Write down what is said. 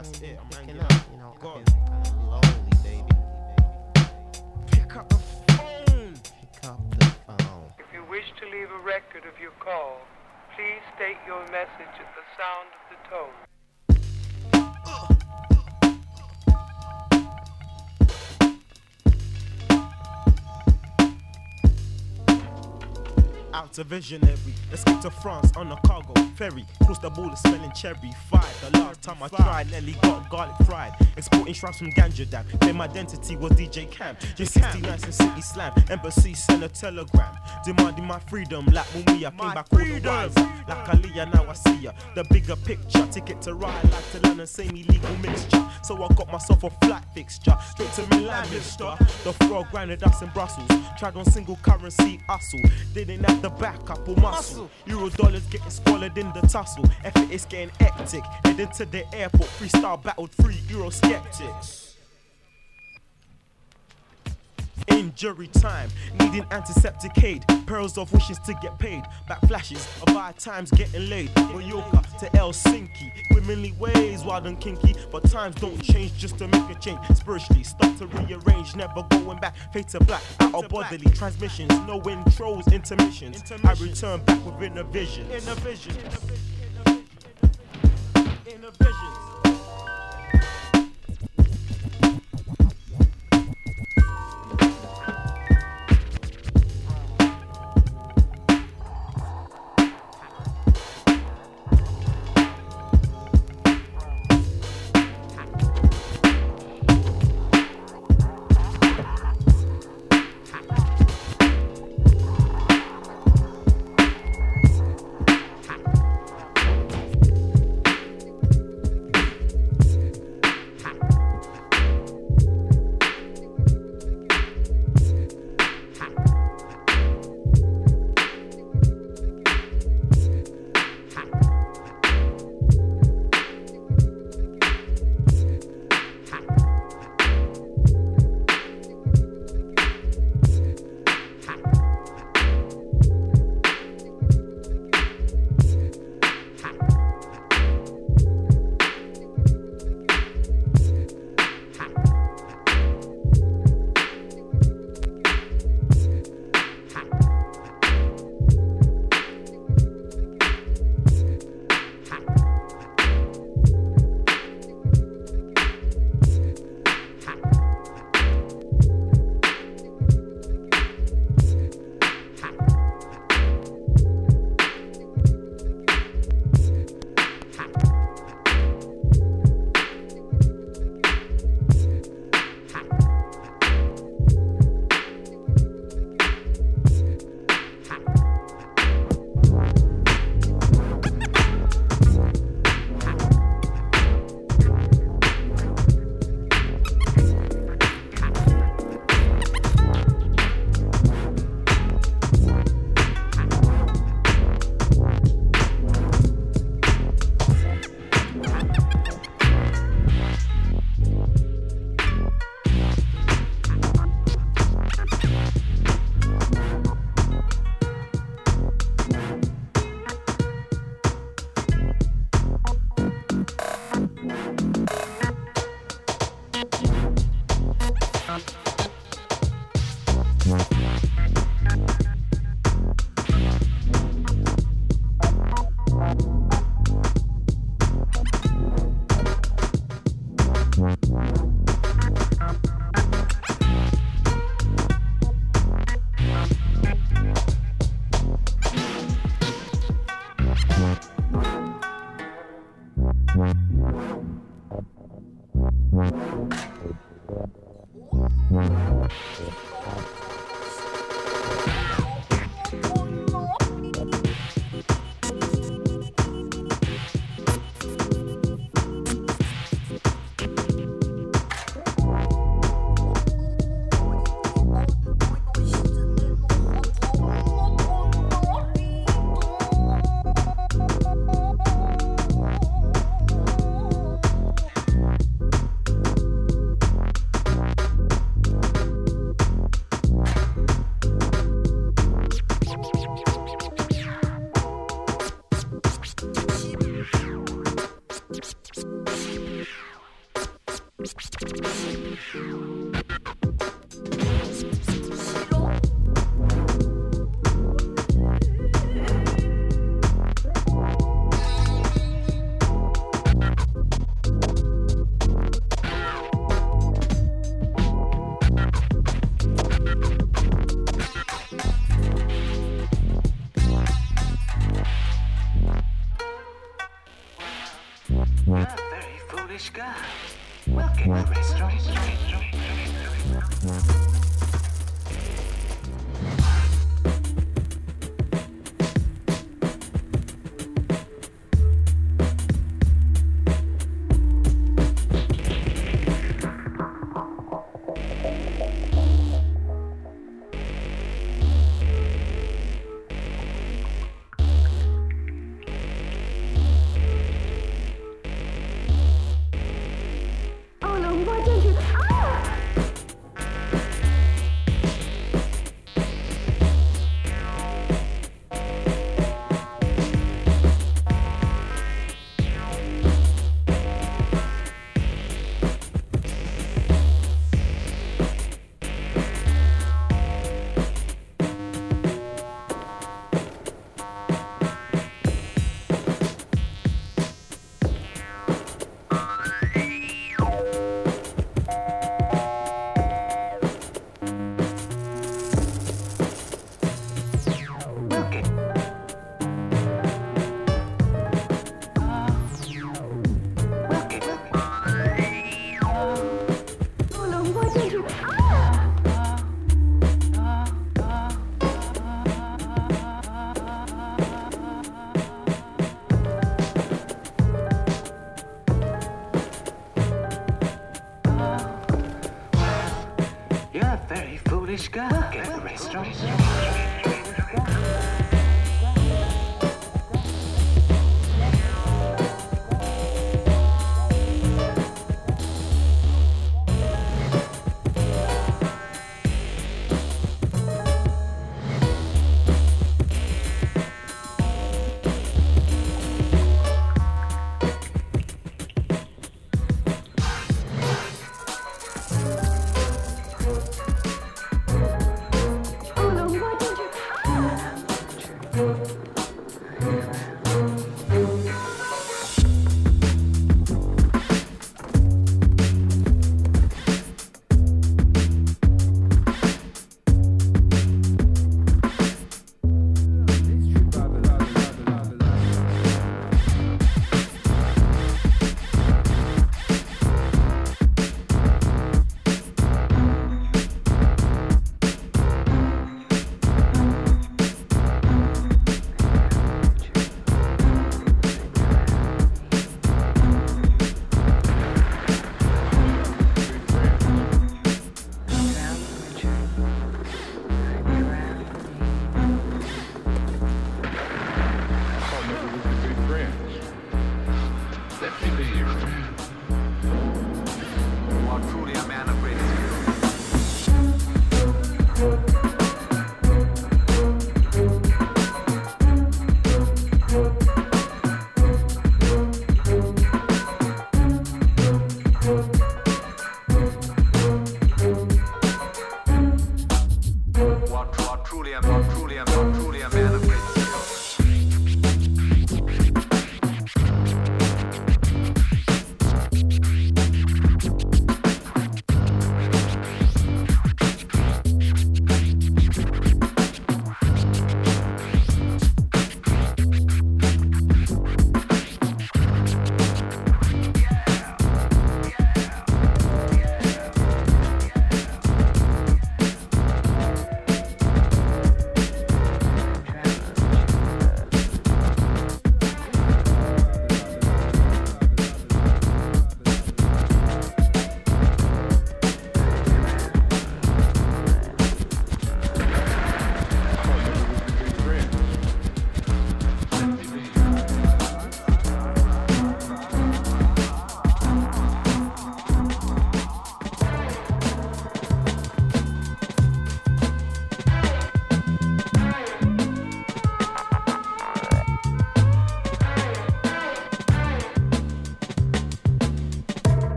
That's it. I'm picking up. up. You know, Go I've been lonely, baby. Pick up the phone. Pick up the phone. If you wish to leave a record of your call, please state your message at the sound of the tone. Out to visionary. Escape to France on a cargo ferry. Cross the border smelling cherry. Five. The last time I tried, nearly got garlic fried. Exporting shrubs from Ganja Dam. Claim identity was DJ Cam. J69 and City Slam. Embassy sent a telegram. Demanding my freedom. Like Mumia came My back all the freedom. wiser. Like Aliyah, now I see ya. The bigger picture. Ticket to ride like to London. Same illegal mixture. So I got myself a flat fixture. Straight to Milan, mister. The frog grounded us in Brussels. Tried on single currency hustle. Didn't have the backup or muscle. Euro dollars getting swallowed in the tussle. Effort is getting hectic. Heading to the airport. Freestyle battled three Euro skeptics. Injury time, needing antiseptic aid. Pearls of wishes to get paid. Back flashes of our times getting laid. Mallorca to Helsinki. Womenly ways wild and kinky. But times don't change just to make a change. Spiritually, start to rearrange. Never going back. Fade to black. Out of bodily transmissions. No intros, intermissions. I return back within a vision. In a vision. In a vision. Yeah.